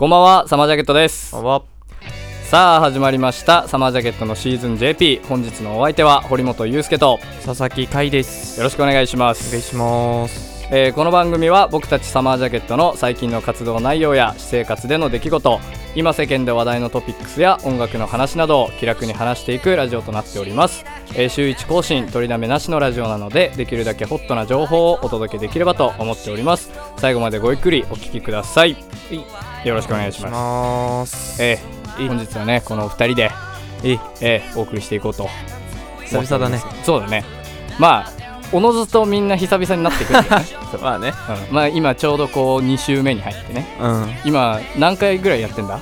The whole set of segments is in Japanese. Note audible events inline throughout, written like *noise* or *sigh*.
こんばんはサマージャケットです。こんばんは。さあ始まりました。サマージャケットのシーズン JP 本日のお相手は堀本裕介と佐々木海です。よろしくお願いします。お願いします。えーこの番組は僕たちサマージャケットの最近の活動内容や私生活での出来事今世間で話題のトピックスや音楽の話などを気楽に話していくラジオとなっております、えー週1更新取りだめなしのラジオなのでできるだけホットな情報をお届けできればと思っております。最後までごゆっくりお聞きくださいよろしくお願いします。えー本日はねこのお二人でええーお送りしていこうと。久々だね。そうだね。まあおのずとみんな久々になってくるね。*laughs* まあね。うん。まあ今ちょうどこう2週目に入ってね。うん。今何回ぐらいやってんだ？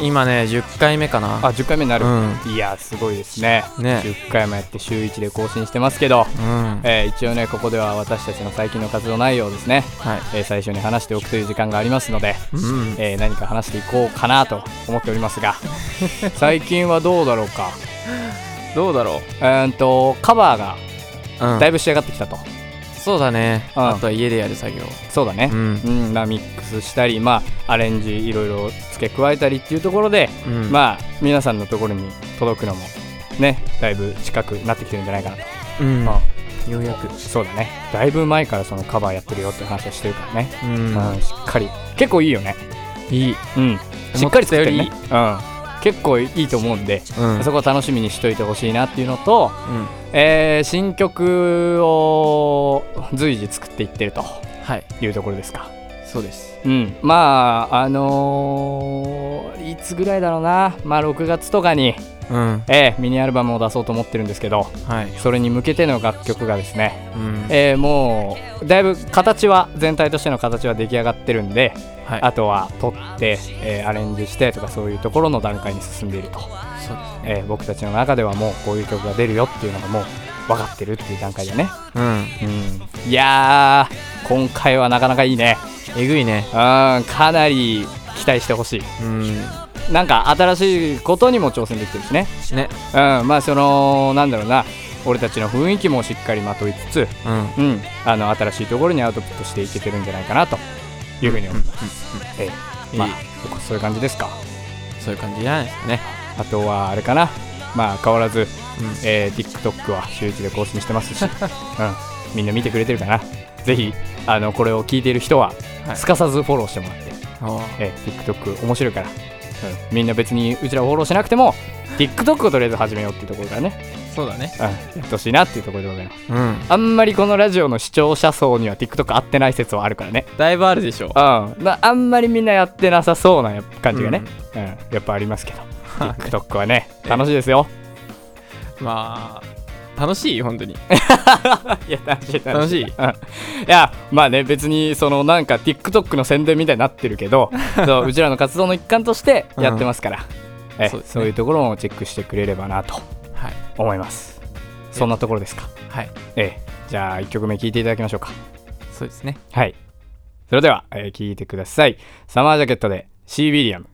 今ね10回目かな。あ10回目になる、うん。いやすごいですね。ね。10回もやって週1で更新してますけど、うん。えー一応ねここでは私たちの最近の活動内容をですね、はい。えー最初に話しておくという時間がありますので、うん。えー何か話していこうかなと思っておりますが *laughs* 最近はどうだろうか？どうだろえーんとカバーがだいぶ仕上がってきたと、そうだね。うん。あとは家でやる作業。そうだね。う、ん。うん。まあ、ミックスしたり、まあ、アレンジいろいろ付け加えたりっていうところで、うん。まあ皆さんのところに届くのもねだいぶ近くなってきてるんじゃないかなと、うん。まようやく。あそうだね。だいぶ前からそのカバーやってるよって話をしてるからね、ううん。んしっかり。結構いいよね。いい。うん。しっかり作ってるね。うん結構いいと思うんで、うん。そこは楽しみにしといてほしいなっていうのと、うん。えー新曲を随時作っていってるとはい。いうところですか。そうですうん、まああのーいつぐらいだろうな。まあ6月とかに、うん。えーミニアルバムを出そうと思ってるんですけどはい。それに向けての楽曲がですね、うん。えーもうだいぶ形は全体としての形は出来上がってるんで、はい。あとは撮って、えーアレンジしてとかそういうところの段階に進んでいると、そうですね。えー僕たちの中ではもうこういう曲が出るよっていうのがもう分かってるっていう段階でね、うん。うん、いやー今回はなかなかいいねえぐいね。うんかなり期待してほしい。うん。なんか新しいことにも挑戦できてるしね。ね。うん。まあそのなんだろうな。俺たちの雰囲気もしっかりまといつつうん。うん。あの新しいところにアウトプットしていけてるんじゃないかなというふうに思います、ええ。まあ。いい。そういう感じですか。そういう感じじゃないですかね。あとはあれかな。まあ変わらず、うん。えー TikTok は週1で更新してますし、*laughs* うん、みんな見てくれてるかな。ぜひあのこれを聞いている人ははい。すかさずフォローしてもらってえー TikTok 面白いから、うん、みんな別にうちらをフォローしなくても TikTok をとりあえず始めようっていうところからね、そうだね。うん、やってほしいなっていうところでございます。うん。あんまりこのラジオの視聴者層には TikTok 合ってない説はあるからね。だいぶあるでしょ。うん。まああんまりみんなやってなさそうな感じがね、うん。やっぱありますけど。TikTok はね楽しいですよ。まあ楽しい？本当に。*laughs* いや楽しい楽しい。うん。いやまあね別にそのなんか TikTok の宣伝みたいになってるけど *laughs* そううちらの活動の一環としてやってますから、えそうね。そういうところもチェックしてくれればなとはい。思います。そんなところですか？はい。ええ。じゃあ1曲目聴いていただきましょうか。そうですね。はい。それでは、えー、聴いてください。サマージャケットでシービリアム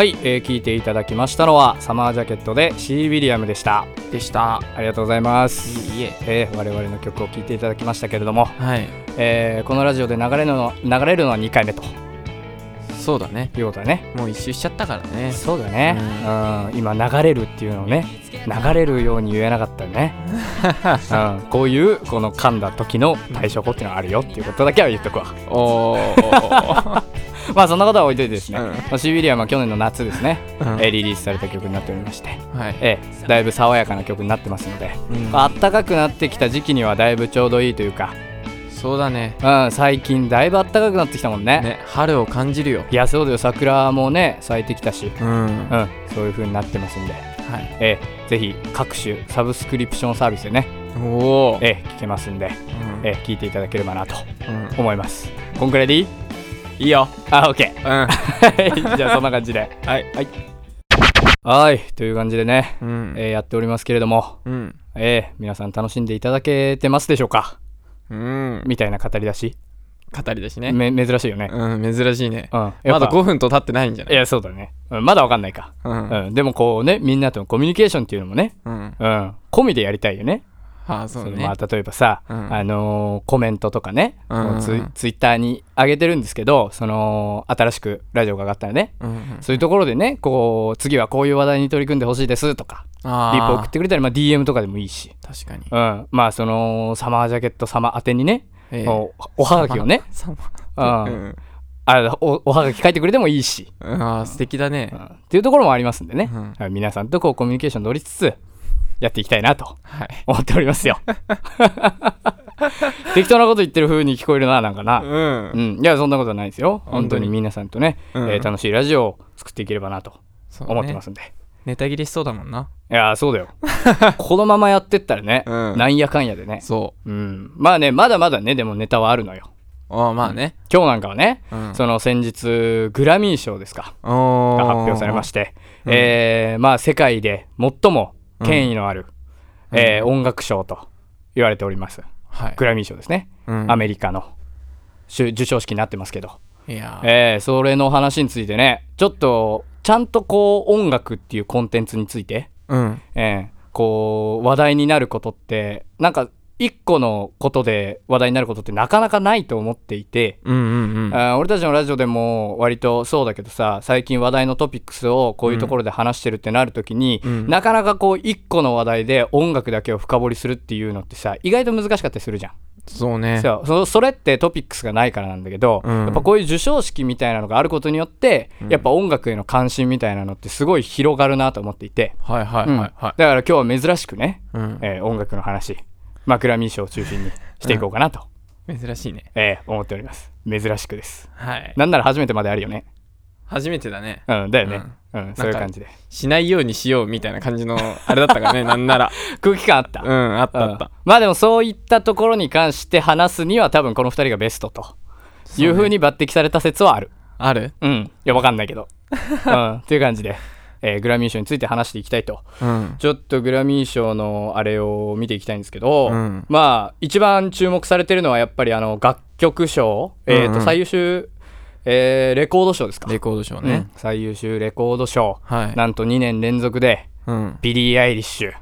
はい、えー聞いていただきましたのはサマージャケットでシー・ウィリアムでした。でした。ありがとうございます。いいえ。えー我々の曲を聴いていただきましたけれども、はい。えーこのラジオで流れるの流れるのは2回目と。そうだね。いうことだね。もう一周しちゃったからね。そうだね、うん。今流れるっていうのをね流れるように言えなかったよね、*laughs* うん、こういうこの噛んだ時の対処法っていうのはあるよっていうことだけは言っとくわ。おー *laughs* まあそんなことは置いといてですね、うん。まあシー・ウィリアムは去年の夏ですね、うん。えーリリースされた曲になっておりまして、はい。えーだいぶ爽やかな曲になってますので、うん。あったかくなってきた時期にはだいぶちょうどいいというか、そうだね。うん、最近だいぶあったかくなってきたもんね。ね春を感じるよ。いやそうだよ。桜もね咲いてきたし、うん。うん、そういう風になってますんで、はい。えーぜひ各種サブスクリプションサービスでね、おおえー聞けますんで、うん。えー聞いていただければなとうん。思います。こんくらいでいい？いいよ。あオッケうん。ー *laughs* じゃあそんな感じで。はい。はい。はい。という感じでね、うん。えーやっておりますけれども、うん。えー皆さん楽しんでいただけてますでしょうか？うん。みたいな語り出し、語りだしね。め珍しいよね、うん珍しいね。うん、やまだっぱ5分と経ってないんじゃない？いやそうだね、うんまだわかんないか、うん。うん、でもこうねみんなとのコミュニケーションっていうのもね、うん。うん、込みでやりたいよねああそうね。まあ、例えばさ、うん。あのーコメントとかね、うん。うんうんツイツイッターに上げてるんですけどその新しくラジオが上がったらね。うんうんそういうところでねこう次はこういう話題に取り組んでほしいですとかあリップ送あってくれたり、まあ、DM とかでもいいし、確かに。うん、まあそのサマージャケット様宛てにね、ええ。おおはがきをね。さうん。うんあおおはがき書いてくれてもいいし、うんああ素敵だね。うん。っていうところもありますんでね、皆さんとこうコミュニケーション取りつつやっていきたいなとはい。思っておりますよ。*laughs* 適当なこと言ってる風に聞こえるななんかな、うん。うん、いやそんなことはないですよ。本本当に皆さんとね、うん。えー楽しいラジオを作っていければなと思ってますんで、ネタ切れしそうだもんな。いやそうだよ。*laughs* このままやってったらね、うん。なんやかんやでね。そう。ん。まあねまだまだねでもネタはあるのよ。うああまあね。今日なんかはね、うん。その先日グラミー賞ですかおが発表されまして、うん。えーまあ世界で最も権威のある、えー音楽賞と言われております。はい。グラミー賞ですね、うん。アメリカの。授賞式になってますけど、いやえーそれの話についてねちょっとちゃんとこう音楽っていうコンテンツについて、うん。えーこう話題になることってなんか一個のことで話題になることってなかなかないと思っていて、うんうんうん。俺たちのラジオでも割とそうだけどさ最近話題のトピックスをこういうところで話してるってなるときに、うん。なかなかこう一個の話題で音楽だけを深掘りするっていうのってさ意外と難しかったりするじゃん。そうね。そう。そそれってトピックスがないからなんだけど、うん。やっぱこういう授賞式みたいなのがあることによって、やっぱ音楽への関心みたいなのってすごい広がるなと思っていて、はいはいうんはい。はいだから今日は珍しくね、うん。えー音楽の話マクラミー賞を中心にしていこうかなと、珍しいね。えー思っております。珍しくです。はい。なんなら初めてまであるよね。初めてだね。うんだよね、うん。そういう感じで。しないようにしようみたいな感じのあれだったからね *laughs* なんなら。空気感あった、うんあったあっうん。たまあでもそういったところに関して話すには多分この2人がベストと。いうふうに抜擢された説はある。ある？うん。いやわかんないけど。うん。っていう感じで、えーグラミー賞について話していきたいと。うん。ちょっとグラミー賞のあれを見ていきたいんですけど、うん。まあ一番注目されてるのはやっぱりあの楽曲賞、えーうんうん。と最優秀、えーレコード賞ですか。レコード賞うん。ね最優秀レコード賞、はい。なんと2年連続でうん。ビリー・アイリッシュ、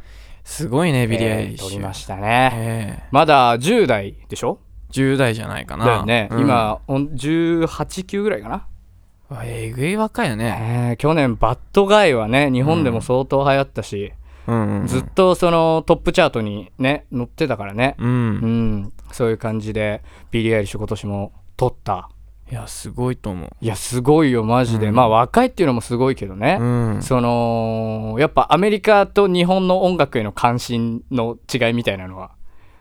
すごいねビリー・アイリッえーシュ取りましたね、ええまだ10代でしょ？10代じゃないかな。ね、うん。今ほん18、9ぐらいかな、わえぐい若いよね。えー去年 Bad Guy はね日本でも相当流行ったし、うんうんずっとそのトップチャートにね載ってたからね、ううん。ん、そういう感じでビリー・アイリッシュ今年も取った。いやすごいと思う。いやすごいよマジで、うん。まあ若いっていうのもすごいけどね、うん。そのやっぱアメリカと日本の音楽への関心の違いみたいなのは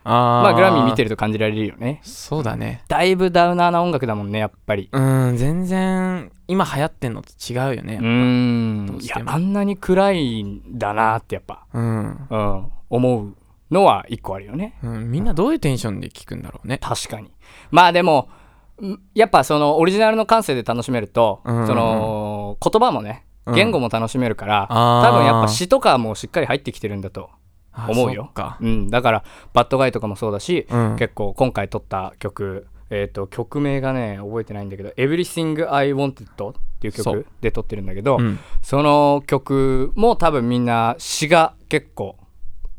あまあグラミー見てるると感じられるよね。そうだね。だいぶダウナーな音楽だもんねやっぱり。うん全然今流行ってんのと違うよねうーんいやあんなに暗いんだなってやっぱ、うん、うん、思うのは一個あるよね。うん、みんなどういうテンションで聞くんだろうね。確かに。まあでもんやっぱそのオリジナルの感性で楽しめると、うんうんうん。その言葉もねうん。言語も楽しめるから、あー。多分やっぱ詩とかもしっかり入ってきてるんだとあ思うよ。うん、だからバッドガイとかもそうだし、うん。結構今回撮った曲えっ、と曲名がね覚えてないんだけど「Everything I Wanted」っていう曲で撮ってるんだけど、うん。その曲も多分みんな詩が結構、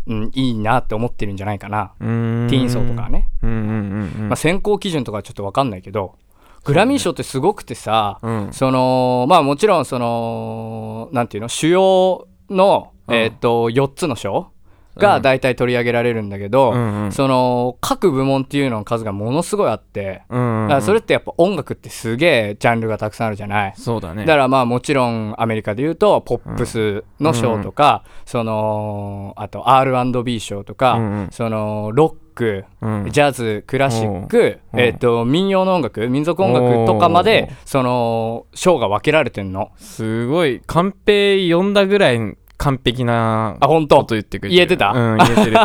うん、いいなって思ってるんじゃないかな、ティーン層とかはね、うんうんうんうん。まあ、選考基準とかはちょっと分かんないけどグラミー賞ってすごくてさ、うん。そのまあもちろんそのなんていうの主要の、うん。えー、と4つの賞が大体取り上げられるんだけど、うんうん。その各部門っていうのの数がものすごいあって、うんうんだからそれってやっぱ音楽ってすげえジャンルがたくさんあるじゃない？そうだね。だからまあもちろんアメリカで言うとポップスの賞とか、そのあと R&B 賞とか、うんうん。そのロック、うん。ジャズクラシック、うんえー、と民謡の音楽民族音楽とかまでその賞が分けられてんの。すごい。カンペ読んだぐらい完璧なあ本当？こと言ってくれ言えてた？うん言えてる。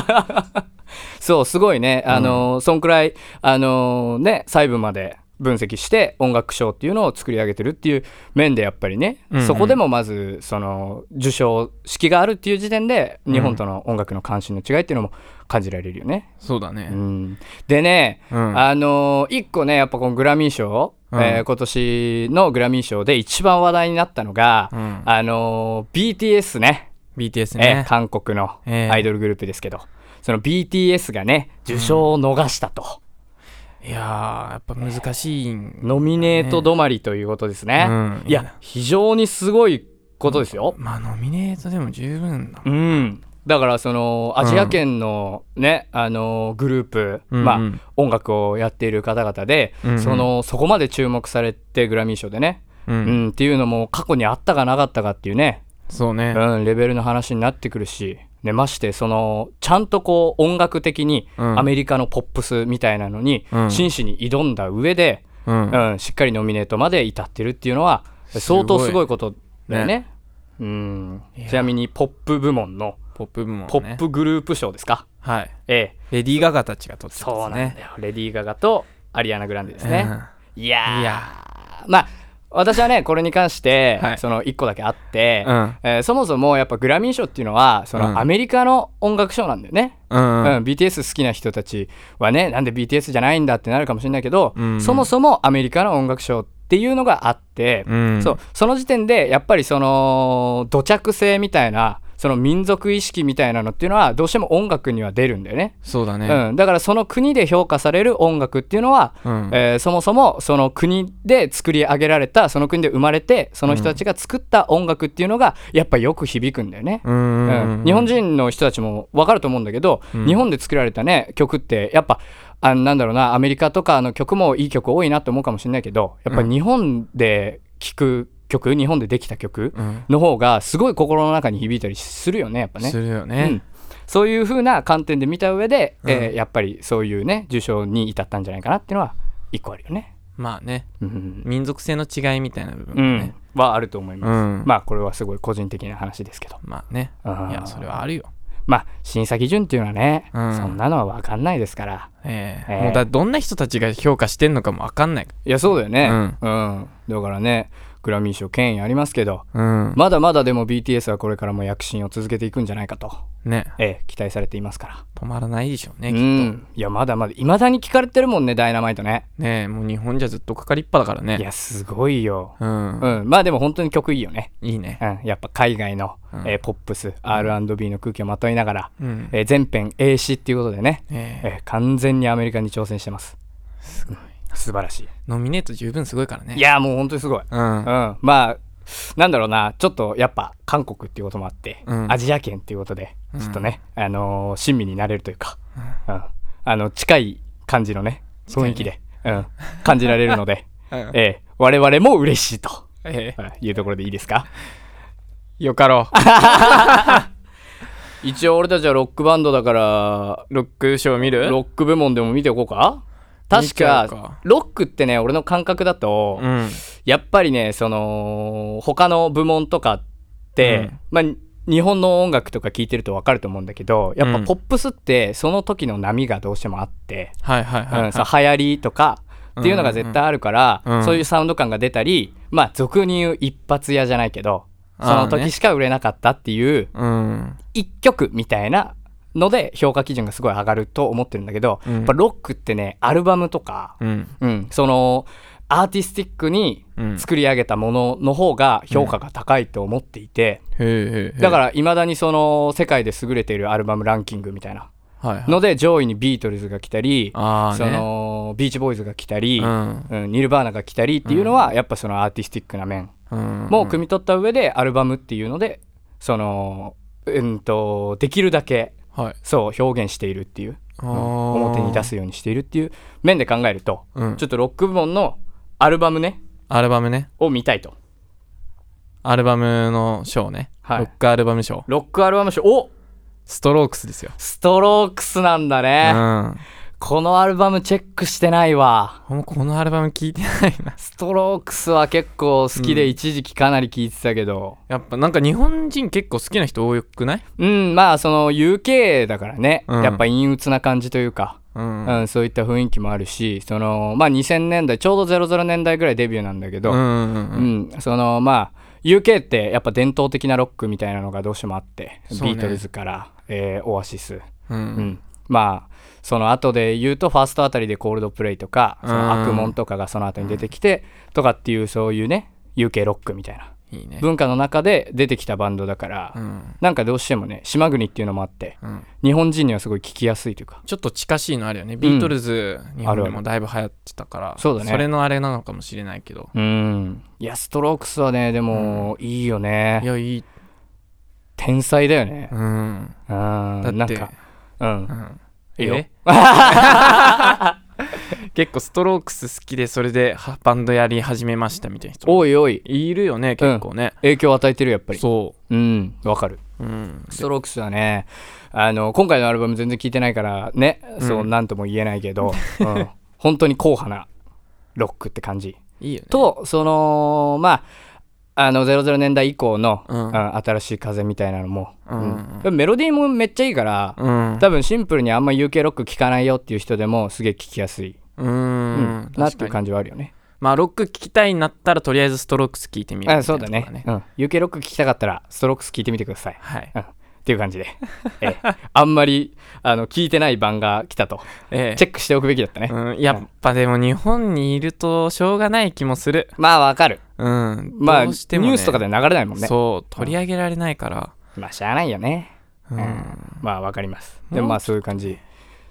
*laughs* そうすごいね。あのー、そんくらいあのーね細部まで分析して音楽賞っていうのを作り上げてるっていう面でやっぱりね、うんうん。そこでもまずその受賞式があるっていう時点で日本との音楽の関心の違いっていうのも感じられるよね。そうだねうん、でね、うんあのー一個ねやっぱこのグラミー賞、うん。えー今年のグラミー賞で一番話題になったのが、うん。あのー BTS ね。BTS えね。ー韓国のええアイドルグループですけど、その BTS がね受賞を逃したと、いやーやっぱ難しいんノミネート止まりということですね、うん。いや非常にすごいことですよ、まあノミネートでも十分だうんだからそのアジア圏のね、あのグループ、まあうん。うん音楽をやっている方々で、うんうん。そのそこまで注目されてグラミー賞でね、ううんんっていうのも過去にあったかなかったかっていうね、そうね。うん、レベルの話になってくるし、ね、ましてそのちゃんとこう音楽的にうん。アメリカのポップスみたいなのにうん。真摯に挑んだ上で、うん。うんしっかりノミネートまで至ってるっていうのは相当すごいことだよね。うん。ちなみにポップ部門のポップ部門ね。ポップグループ賞ですか、はい。ええ。レディー・ガガたちが撮ってたそうなんだよ、ねレディー・ガガとアリアナ・グランデですね、いやー。いや。まあ私はねこれに関して、はい。その1個だけあって、うん。えーそもそもやっぱグラミー賞っていうのはその、うん。アメリカの音楽賞なんだよね、うん。うん。BTS 好きな人たちはねなんで BTS じゃないんだってなるかもしれないけど、うん。そもそもアメリカの音楽賞っていうのがあって、うん。そう。その時点でやっぱりその土着性みたいなその民族意識みたいなのっていうのはどうしても音楽には出るんだよね。そうだね。うん、だからその国で評価される音楽っていうのは、うん。えーそもそもその国で作り上げられたその国で生まれてその人たちが作った音楽っていうのがやっぱよく響くんだよね。うん日本人の人たちも分かると思うんだけど、うん。日本で作られたね曲ってやっぱあなんだろうなアメリカとかの曲もいい曲多いなと思うかもしれないけどやっぱり日本で聴く曲日本でできた曲うん。の方がすごい心の中に響いたりするよねやっぱね。するようん。ね、そういう風な観点で見た上で、うん。えーやっぱりそういうね受賞に至ったんじゃないかなっていうのは一個あるよね。まあね。うん。民族性の違いみたいな部分うん。はあると思います。うん。まあこれはすごい個人的な話ですけど。まあね。うん。いやそれはあるよ。まあ審査基準っていうのはね、うん。そんなのは分かんないですから。ええ。ええ。もうだどんな人たちが評価してんのかも分かんない。いやそうだよね。ううん。だからねグラミー賞権威ありますけどうん。まだまだでも BTS はこれからも躍進を続けていくんじゃないかと、ね。えー期待されていますから。止まらないでしょうねうきっん。いやまだまだいまだに聞かれてるもんねダイナマイトね。とねえもう日本じゃずっとかかりっぱだからね。いやすごいよ。うん、うん、まあでも本当に曲いいよね。いいね。うん、やっぱ海外の、うん。えーポップス R&B の空気をまといながら、うん。えー全編英詞っていうことでね、ええ。えー完全にアメリカに挑戦してます。すごい素晴らしい。ノミネート十分すごいからね。いやもう本当にすごい。うん。うん、まあなんだろうな。ちょっとやっぱ韓国っていうこともあって、うん。アジア圏っていうことでうん。ちょっとね、あのー親身になれるというか、うん。あの近い感じのね雰囲気で、うん、感じられるので、*laughs* うん。えー我々も嬉しいと、ええ。うんいうところでいいですか？よかろう。*laughs* 一応俺たちはロックバンドだからロックショー見る？ロック部門でも見ておこうか。見確かか。ロックってね俺の感覚だと、うん。やっぱりねその他の部門とかって、うん。まあ日本の音楽とか聞いてると分かると思うんだけどやっぱうん。ポップスってその時の波がどうしてもあって、うんさ流行りとかっていうのが絶対あるから、うんうん。そういうサウンド感が出たりまあ俗に言う一発屋じゃないけどその時しか売れなかったっていううん。一曲みたいなので評価基準がすごい上がると思ってるんだけど、うん。やっぱロックってねアルバムとか、うん。うん、そのアーティスティックにうん。作り上げたものの方が評価が高いと思っていて、へえへえだからいまだにその世界で優れているアルバムランキングみたいなので上位にビートルズが来たり、ね。のビーチボーイズが来たり、うん。うんニルバーナが来たりっていうのはやっぱそのアーティスティックな面うん。も汲み取った上でアルバムっていうのでそのうんとできるだけはい。そう表現しているっていう。あー。表に出すようにしているっていう面で考えると、うん。ちょっとロック部門のアルバムね。アルバムね。を見たいと。アルバムの賞ね、はい。ロックアルバム賞ロックアルバム賞おストロークスですよ、ストロークスなんだうね、んこのアルバムチェックしてないわ。もうこのアルバム聞いてないな。ストロークスは結構好きでうん一時期かなり聴いてたけど。やっぱなんか日本人結構好きな人多くない？うん、まあその UK だからね、うん。やっぱ陰鬱な感じというか、うん。うんそういった雰囲気もあるし。そのまあ2000年代ちょうど00年代ぐらいデビューなんだけど、うんうんうんうん、そのまあ UK ってやっぱ伝統的なロックみたいなのがどうしてもあって、ね。ビートルズから、えーオアシス、ううんん。まあその後で言うとファーストあたりでコールドプレイとかそのうん悪門とかがその後に出てきて、とかっていうそういうね UK ロックみたいな。いいね。文化の中で出てきたバンドだから、うん。なんかどうしてもね島国っていうのもあってうん。日本人にはすごい聞きやすいというか。ちょっと近しいのあるよね。ビートルズ、日本でもだいぶ流行ってたから。そうだね。それのあれなのかもしれないけど。うん。いやストロークスはねでも、いいよね。いやいい。天才だよね。うん。うん。だってなんかうん。うんいいよ。え *laughs* 結構ストロークス好きでそれではバンドやり始めましたみたいな人。おいおい。いるよね結構ね、影響を与えてるやっぱり。そう。ん。わかる。う、うん、ストロークスはねあの今回のアルバム全然聞いてないからね、そううんなんとも言えないけど、*laughs* うん、本当に硬派なロックって感じ。いいよね。とそのまああの00年代以降の、うん。うん新しい風みたいなのも、うん。うん。メロディーもめっちゃいいから、うん。多分シンプルにあんま UK ロック聴かないよっていう人でもすげえ聴きやすい、ううん。んなっていう感じはあるよね。まあロック聞きたいんだったらとりあえずストロークス聞いてみるみたいなあそうだね。うん。UK ロック聴きたかったらストロークス聴いてみてください、はい。うん、っていう感じで、ええ。あんまりあの聞いてない版が来たと。ええ。チェックしておくべきだったね、うん、やっぱでも日本にいるとしょうがない気もする。まあわかる。うん。まあ、ね。ニュースとかで流れないもんね。そう。取り上げられないから。まあしゃあないよね。うん、まあわかります。でもまあそういう感じ。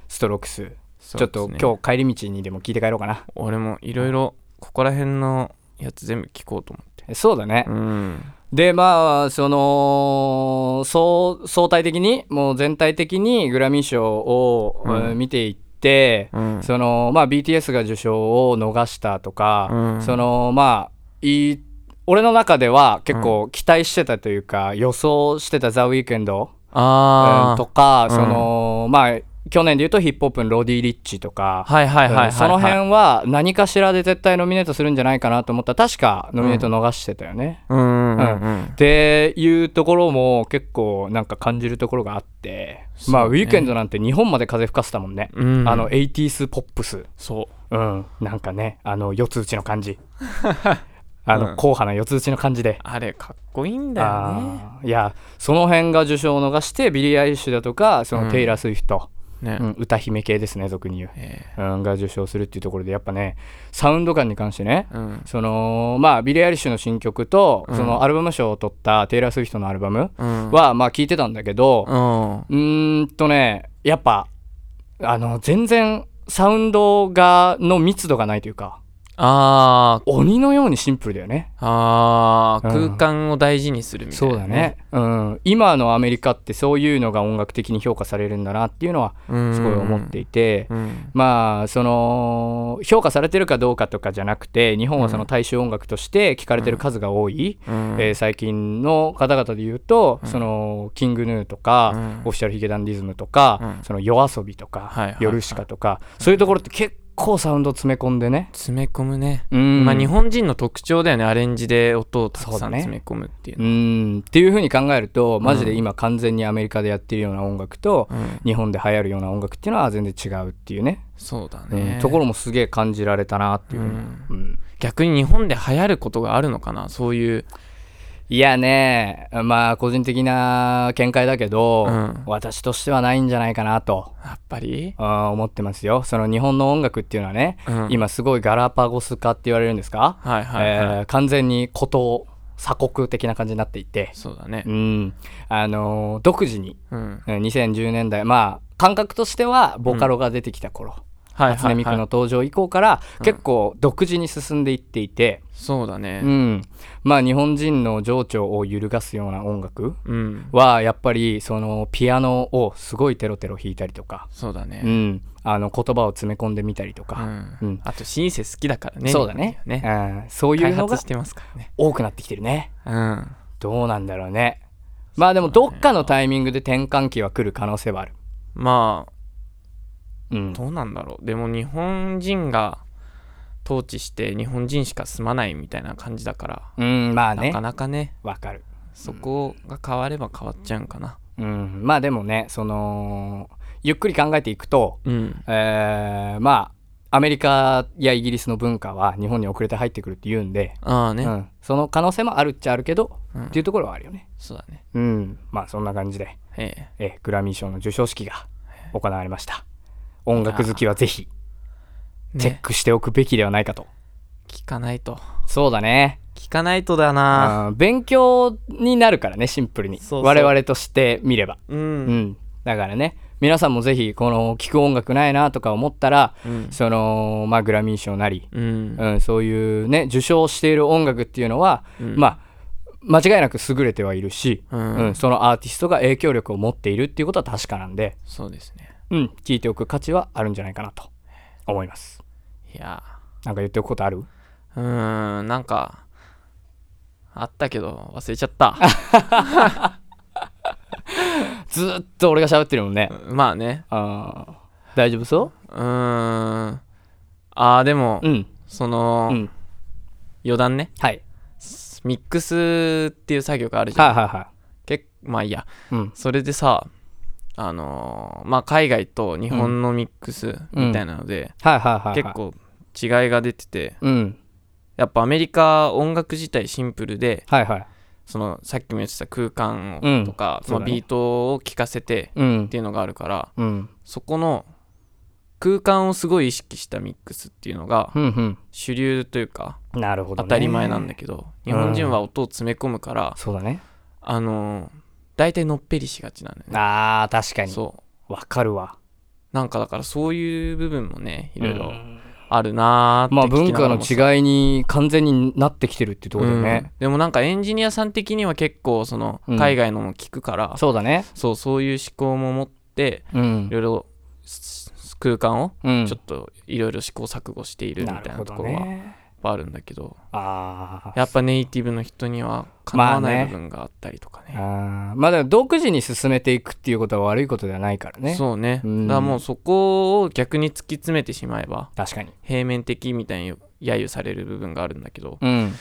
ストロークス。そうちょっと今日帰り道にでも聞いて帰ろうかな。俺もいろいろここら辺のやつ全部聞こうと思って。えそうだね、うんでまあその総相対的にもう全体的にグラミー賞を、うん。うん見ていって、うん。そのまあ BTS が受賞を逃したとか、うん。そのまあいい俺の中では結構期待してたというか、予想してた「ザ・ウィークエンドとか、うんそのまあ去年で言うとヒップホップのロディ・リッチとか、はいはいはいはい、はい。うんその辺は何かしらで絶対ノミネートするんじゃないかなと思った。ら確かノミネート逃してたよね。っていうところも結構なんか感じるところがあって、まあウィークエンドなんて日本まで風吹かせたもんね、うん。あの 80s ポップス。そう。うん。なんかねあの四つ打ちの感じ。*laughs* あの、うん。硬派な四つ打ちの感じで。あれかっこいいんだよね。いやその辺が受賞を逃してビリー・アイリッシュだとかそのテイラー・スウィフト、ね、うん歌姫系ですね俗に言う、えうん、が受賞するっていうところでやっぱねサウンド感に関してね、えうん。そのまあビリー・アイリッシュの新曲と、うん。そのアルバム賞を取ったテイラー・スウィフトのアルバムうん。は、まあ聞いてたんだけど、うん。うーんとねやっぱあの全然サウンドがの密度がないというかあー。鬼のようにシンプルだよね。あー、うん。空間を大事にするみたいな、そうだね、うん、今のアメリカってそういうのが音楽的に評価されるんだなっていうのはうん。すごい思っていて、うん。まあその評価されてるかどうかとかじゃなくて日本はその大衆音楽として聴かれてる数が多い、うん。えー最近の方々で言うと、うん。そのキングヌーとか、うん。オフィシャルヒゲダンディズムとか、うん。その夜遊びとか、はいはいはい。ヨルシカとか、そういうところって結構サウンド詰め込んでね、詰め込むね、うん。まあ日本人の特徴だよね。アレンジで音をたくさん詰め込むっていううのん。っていう風に考えるとマジで今完全にアメリカでやってるような音楽と、うん。日本で流行るような音楽っていうのは全然違うっていうね。そうだうん。ね、ところもすげえ感じられたなっていう、うん。うん。逆に日本で流行ることがあるのかな？そういういやねまあ個人的な見解だけど、うん。私としてはないんじゃないかなと。やっぱり？思ってますよ。その日本の音楽っていうのはね、うん。今すごいガラパゴス化って言われるんですか、はいはいはい、えー完全に孤島鎖国的な感じになっていて、そうだね。うん。あのー独自にうん。うん2010年代まあ感覚としてはボカロが出てきた頃、はい初音ミクの登場以降から結構独自に進んでいっていて、そうだね。うん。まあ日本人の情緒を揺るがすような音楽うん。はやっぱりそのピアノをすごいテロテロ弾いたりとか、そうだね。うん、あの言葉を詰め込んでみたりとうか、ん、うん。あとシンセ好きだからね。そうだね。ね。うん、そういう開のが発してますからね。多くなってきてるね。うん。どうなんだろうね。まあでもどっかのタイミングで転換期は来る可能性はある、まあうん、どうなんだろう。でも日本人が統治して日本人しか住まないみたいな感じだから、うんまあね。なかなかね。わかる。そこが変われば変わっちゃうんかな。うん、まあでもねそのゆっくり考えていくと、うん。えーまあアメリカやイギリスの文化は日本に遅れて入ってくるって言うんで、ああね、うん、その可能性もあるっちゃあるけど、うん。っていうところはあるよね。そうだね。うん。まあそんな感じで、ええ。えーグラミー賞の授賞式が行われました音楽好きはぜひチェッねクしておくべきではないかと、聞かないと。そうだね。聞かないとだな。勉強になるからねシンプルに。我々として見れば。うん、うん、だからね皆さんもぜひこの聴く音楽ないなとか思ったら、うん。そのまあグラミー賞なり、うん。うん、そういうね受賞している音楽っていうのは、うん。まあ間違いなく優れてはいるし、うん。うんそのアーティストが影響力を持っているっていうことは確かなんで、そうですねうん、聞いておく価値はあるんじゃないかなと思います。いや。なんか言っておくことある？うーんなんかあったけど忘れちゃった。*laughs* ずーっと俺が喋ってるもんね、まあね。あー。大丈夫そう？ーん。あーでも、ううん。その、うん。余談ね。はい。ミックスっていう作業があるじゃん、はいはいはけまあいいや。いうん。それでさあのーまあ海外と日本のミックスみたいなので、結構違いが出ててうん。やっぱアメリカ音楽自体シンプルではいはい。そのさっきも言ってた空間とか、そうだね。まあ、ビートを聴かせてうん。っていうのがあるからうん。そこの空間をすごい意識したミックスっていうのがうん主流というかうんなるほど、ね、当たり前なんだけど、日本人は音を詰め込むから、そうだね。あのー大体のっぺりしがちなんだよね。あー確かに。そう。わかるわ。なんかだからそういう部分もねいろいろうん。あるなーってまあ文化のながらもさ。違いに完全になってきてるってところだようん。ね、でもなんかエンジニアさん的には結構そのうん。海外のも聞くから、そうだね。そうそういう思考も持ってうん。いろいろす空間をうん。ちょっといろいろ試行錯誤しているみたないなところはねぱあるんだけどあー。やっぱネイティブの人にはかなわない部分があったりとかね,、あー。まあでも独自に進めていくっていうことは悪いことではないからね。そうね、うん。だからもうそこを逆に突き詰めてしまえば確かに。平面的みたいに揶揄される部分があるんだけどうん。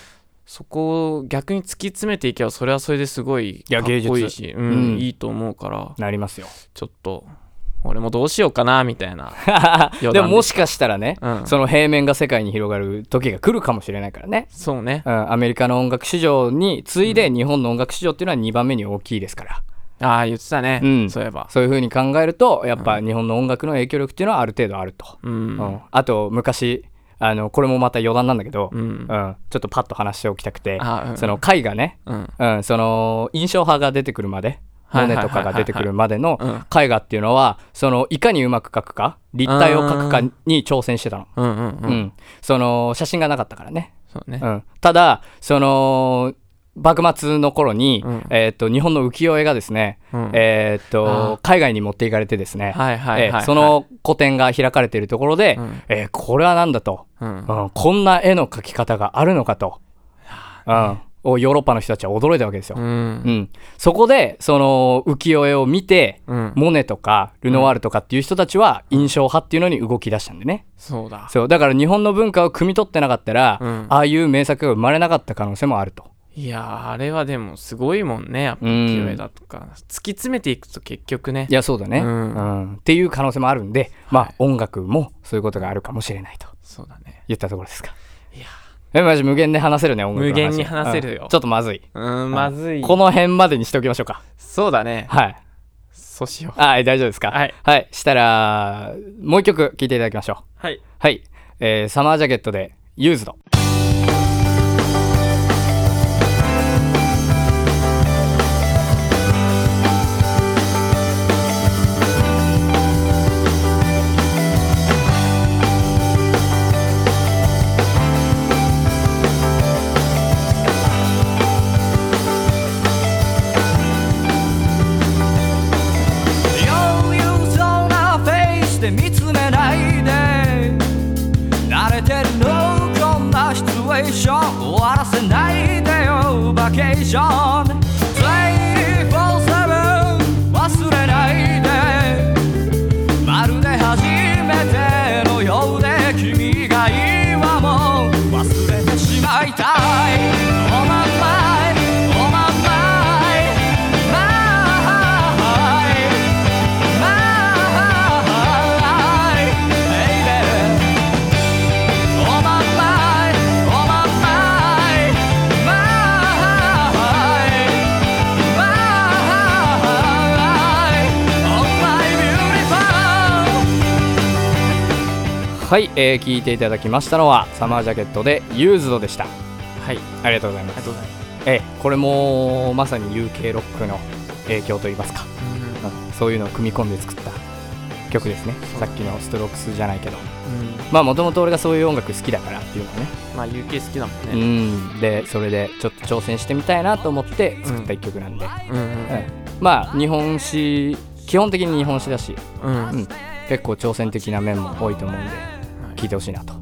そこを逆に突き詰めていけばそれはそれですごいやかっこい芸術いし、うんうん。いいと思うからなりますよ。ちょっと俺もどうしようかなみたいな。*laughs* でももしかしたらね、うん。その平面が世界に広がる時が来るかもしれないからね、そうね。うん、アメリカの音楽市場に次いで日本の音楽市場っていうのは2番目に大きいですから、ああ言ってたね、うん。そういえば。そういう風に考えるとやっぱ日本の音楽の影響力っていうのはある程度あると、うん。うん。あと昔あのこれもまた余談なんだけど、うん。うん。ちょっとパッと話しておきたくて、あうん。その絵画ね、うん。うん、その印象派が出てくるまでモネとかが出てくるまでのうん。絵画っていうのはそのいかにうまく描くか立体を描くかに挑戦してたの、うん。うんうん、うん。その写真がなかったからね、そうね、うん、ただその幕末の頃に、うん。えー、と日本の浮世絵がですね、うん。えー、と海外に持っていかれてですね、はいはいはい、はい。えーその個展が開かれているところで、うん。えーこれは何だと、うん。うん。こんな絵の描き方があるのかと、うん、をヨーロッパの人たちは驚いたわけですよ。ううん。ん。そこでその浮世絵を見て、うん。モネとかルノワールとかっていう人たちは印象派っていうのに動き出したんでね。そうだ。そう。だから日本の文化を汲み取ってなかったら、うん。ああいう名作が生まれなかった可能性もあると。いやーあれはでもすごいもんねやっぱうん。浮世絵だとか、突き詰めていくと結局ね。いやそうだね、ううん。んっていう可能性もあるんで、まあはい音楽もそういうことがあるかもしれないとそうだね。言ったところですか。えマジ無限で話せるね音楽無限に話せるよ。うん。ちょっとまずい。うんまずい。この辺までにしておきましょうか。そうだね。はい。そうしよう。はい大丈夫ですか？はい。はい。したらもう一曲聴いていただきましょう。はい。はい、えーサマージャケットで「ユーズド」バはい、えー、聴いていただきましたのはサマージャケットで「ユーズド」でした。はい。ありがとうございます。あええこれもまさに UK ロックの影響といいますか、うん。そういうのを組み込んで作った曲ですね。さっきのストロークスじゃないけど。うん、うんまあもともと俺がそういう音楽好きだからっていうのはね。まあ UK 好きだもんうねん。でそれでちょっと挑戦してみたいなと思って作った一曲なんで、うんうん。うん。まあ日本史基本的に日本史だし、うん。うん、結構挑戦的な面も多いと思うんで聴いてほしいなと。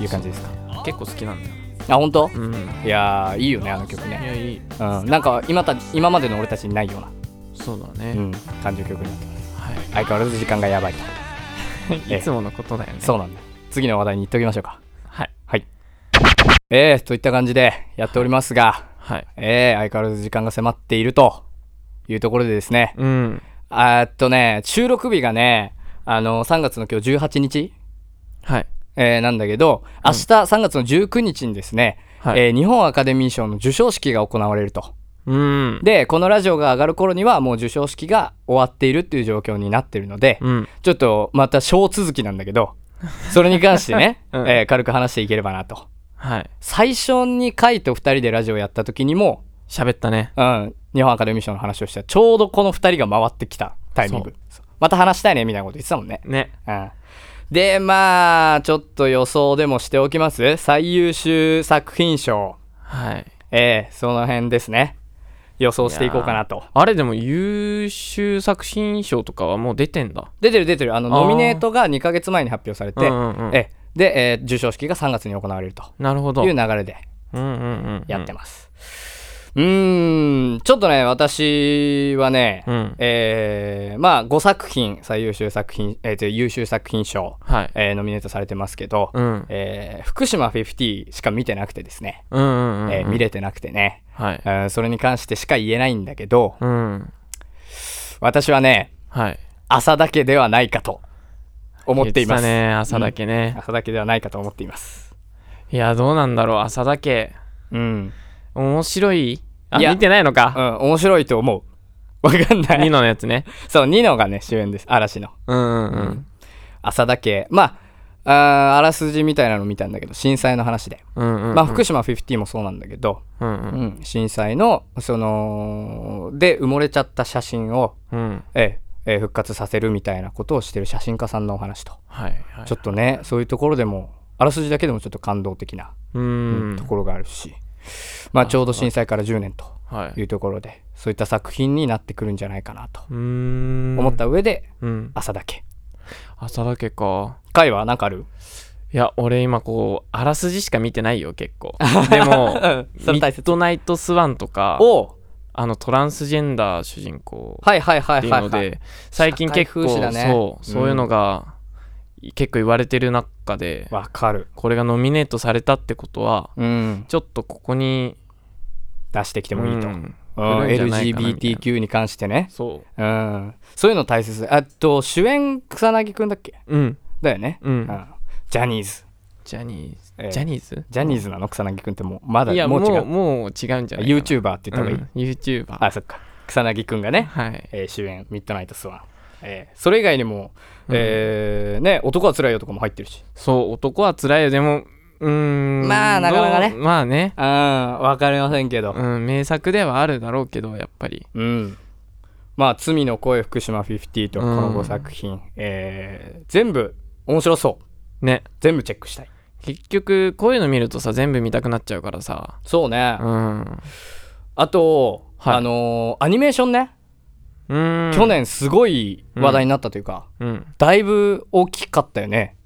いう感じですか。結構好きなんだよ。あ本当、うん。いやーいいよねあの曲いね、やいい。うん、なんか今た今までの俺たちにないような、そうだね、うん、感じの曲になって。ますは相変わらず時間がやばいと。*laughs* えいいつものことだよね。そうなんだ。次の話題に行っておきましょうか。はい。はい。えー、といった感じでやっておりますが、はい。えー、相変わらず時間が迫っていると。いうところでですね。うん。あーっとね収録日がねあの3月の今日18日、はい。えーなんだけど明日3月の19日にですね、はい。えー日本アカデミー賞の授賞式が行われると。うん。でこのラジオが上がる頃にはもう授賞式が終わっているっていう状況になってるので、うん。ちょっとまた小続きなんだけど *laughs* それに関してね、うん。えー軽く話していければなと。はい。最初にカイと2人でラジオやった時にも、喋ったね。うん、日本アカデミー賞の話をしたちょうどこの2人が回ってきたタイミング。また話したいねみたいなこと言ってたもんね、ね。うん、でまあちょっと予想でもしておきます？最優秀作品賞。はい。えー、その辺ですね。予想していこうかなと。あれでも優秀作品賞とかはもう出てんだ。出てる出てる。あのノミネートが2ヶ月前に発表されて、うんうんうん。えで、えー授賞式が3月に行われると。なるほど。いう流れでうんうんうんうん。やってます。うーん、ちょっとね、私はね、うん。えーまあ5作品、最優秀作品、えーと優秀作品賞、はい。えーノミネートされてますけど、うん。えー福島50しか見てなくてですね、見れてなくてね、はい。えーそれに関してしか言えないんだけど、うん。私はね、はい。朝だけではないかと思っています。ね朝だけね、朝だけではないかと思っています。いやどうなんだろう朝だけ。うん。面白い？あいや見てないのうか、ん、面白いと思う。*laughs* わかんない。ニノのやつねそう、ニノがね、主演です。嵐の。うんうんうん朝だけ。まあ、あーあらすじみたいなの見たんだけど、震災の話で。うんうんうんまあ、福島50もそうなんだけど、うんううんん、震災の、その、で埋もれちゃった写真を、うんええええ復活させるみたいなことをしてる写真家さんのお話と。はいはいちょっとね、そういうところでも、あらすじだけでもちょっと感動的な、ううんんところがあるし、まあ、ちょうど震災から10年とはい。いうところで、そういった作品になってくるんじゃないかなと思った上で、うん。朝だけ。朝だけか。回は何かある？いや俺今こうあらすじしか見てないよ結構。*laughs* でもミッドナイトスワンとかあのトランスジェンダー主人公はいはいはっていうのいはい、はいで最近結構そうそういうのが結構言われてる中でわかる。これがノミネートされたってことはうん。ちょっとここに出してきてもいいと、うん LGBTQ に関してね。そう。うん。そういうの大切。あと主演草薙くんだっけ？うん。だよね、うん。ジャニーズ。ジャニーズ、えージャニーズ？ジャニーズなの？草薙くんってもうまだいやもう違う。もう違うんじゃない YouTuber って言った方がいい、うん YouTuber あそっか。草薙くんがね、はい。えー主演ミッドナイトスワン、えーそれ以外にも、うん。えーね男はつらいよとかも入ってるし。そう男は辛いよ。でもうーんまあなかなかね。まあね。うんわかりませんけど。うん名作ではあるだろうけどやっぱり。うん。まあ「罪の声福島50」とこの5作品、えー全部面白そう。ね。全部チェックしたい。結局こういうの見るとさ全部見たくなっちゃうからさ。そうね、うん。あと、はい。あのーアニメーションね、去年すごい話題になったというか、うん。だいぶ大きかったよね。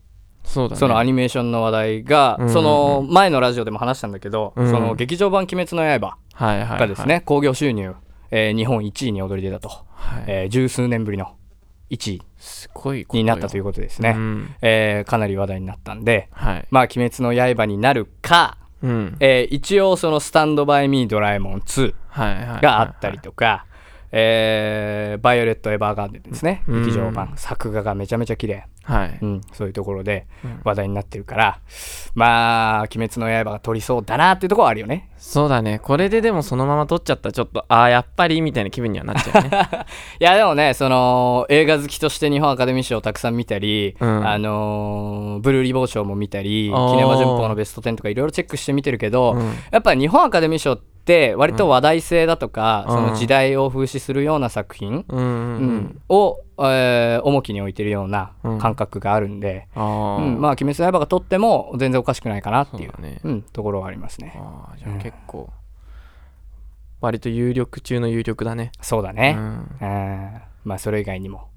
そね。そのアニメーションの話題が、うんその前のラジオでも話したんだけど、うん。その劇場版「鬼滅の刃はいはい、はい、」がですね興行収入、えー日本1位に躍り出たと、はい。えー十数年ぶりの1位になったということですね、うん。えーかなり話題になったんではい。まあ「鬼滅の刃」になるか、うん。えー一応その「スタンドバイミードラえもん2」はいはいはい。があったりとか、えーバイオレット・エヴァーガーデンですね、うん。劇場版。作画がめちゃめちゃ綺麗。はい。うん、そういうところでうん。話題になってるから、まあ「鬼滅の刃」が撮りそうだなっていうところはあるよね。そうだね。これででもそのまま撮っちゃったらちょっとああやっぱりみたいな気分にはなっちゃうね。*laughs* いやでもねその映画好きとして日本アカデミー賞をたくさん見たり、うん。あのーブルーリボー賞も見たりキネマ旬報のベスト10とかいろいろチェックして見てるけど、うん。やっぱ日本アカデミー賞って割と話題性だとか、うん。その時代を風刺するような作品、うんを、えー重きに置いてるような感覚があるんで、うんまあ「鬼滅の刃」が撮っても全然おかしくないかなっていうね。うん、ところはありますね。ああじゃあ結構、割と有力中の有力だね。そうだね、うん。うん。まあそれ以外にも、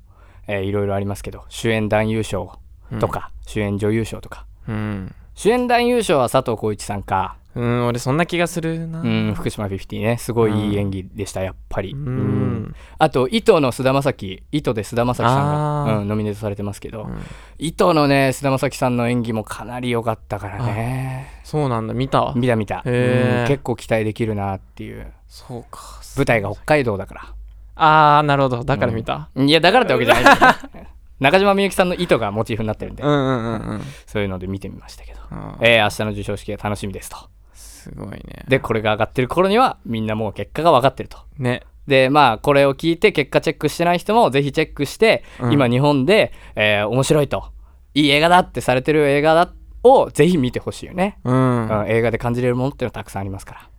えーいろいろありますけど主演男優賞とか、主演女優賞とか。うん、主演男優賞は佐藤浩市さんか、うん、俺そんな気がするな。うん、福島50ね。すごいいい演技でしたやっぱり、うん。うん。あと糸の菅田将暉。糸で菅田将暉さんが、うん、ノミネートされてますけど、うん。糸のね菅田将暉さんの演技もかなり良かったからね。そうなんだ。見た？見た見た、うん結構期待できるなっていう。そうか。舞台が北海道だから。ああなるほど。だから見た、いやだからってわけじゃない *laughs* 中島みゆきさんの糸がモチーフになってるんで、うん、うんうんうん。そういうので見てみましたけど、あー。えー明日の授賞式が楽しみですとすごいね。でこれが上がってる頃にはみんなもう結果が分かってると。ね。でまあこれを聞いて結果チェックしてない人もぜひチェックして、うん。今日本で、えー面白いといい映画だってされてる映画だをぜひ見てほしいよね、うん、うん映画で感じれるものっていうのはたくさんありますから。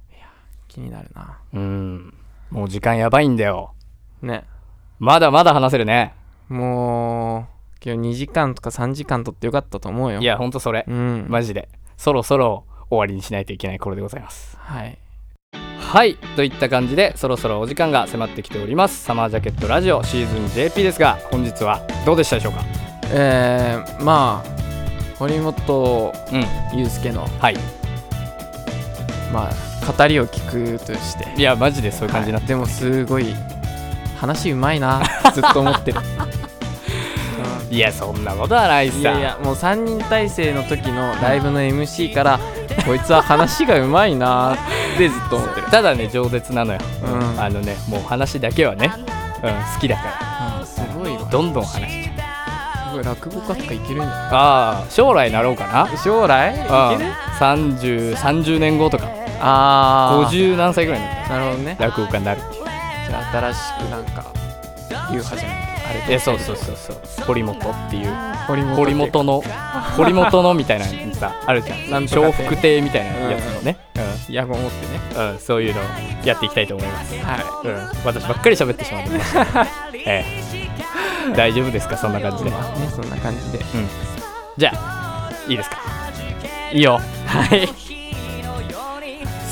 気になるな。うん。もう時間やばいんだよ。ね。まだまだ話せるね。もう今日2時間とか3時間とってよかったと思うよ。いやほんとそれ、うん。マジで。そろそろ終わりにしないといけない頃でございます。はい。はい。といった感じでそろそろお時間が迫ってきております。サマージャケットラジオシーズン JP ですが本日はどうでしたでしょうか？えー、まあ堀本うん。裕介のはい。まあ語りを聞くとして。いやマジでそういう感じになってはい。でもすごい話うまいなずっと思ってる *laughs* いやそんなことはないさ。いやいやもう3人体制の時のライブの MC からこいつは話がうまいなってずっと思ってる。ただね饒舌なのよ、うん。あのねもう話だけはね、うん、好きだから。あすごいわ。どんどん話しちゃう。すごい落語家とかいけるんじゃああ将来なろうかな。ない将来？いうん。ける？30 30年後とか。ああ50何歳ぐらいになったなるほどね。ら落語家になる。っていうじゃあ新しくなんか言う始めてあれえそうそうそうそう。堀本っていう。堀本堀本の *laughs* 堀本のみたいなのさあるじゃん。笑福亭みたいなやつのね、野望を持ってね。うんうん、そういうのをやっていきたいと思います、はうん、私ばっかり喋ってしまってましたけどええ。大丈夫ですか？そんな感じで、いまあねそんな感じで。うん、じゃあいいですか？いいよ。はい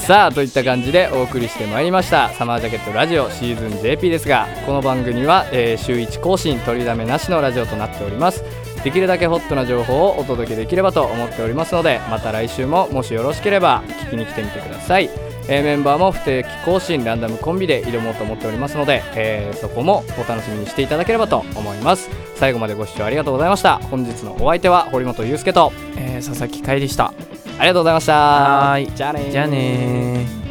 さあといった感じでお送りしてまいりましたサマージャケットラジオシーズン JP ですがこの番組は、えー週1更新取りだめなしのラジオとなっております。できるだけホットな情報をお届けできればと思っておりますのでまた来週ももしよろしければ聞きに来てみてください、えーメンバーも不定期更新ランダムコンビで挑もうと思っておりますので、えーそこもお楽しみにしていただければと思います。最後までご視聴ありがとうございました。本日のお相手は堀本裕介とえー佐々木海でした。りがとうございました。じゃあねー。じゃあねー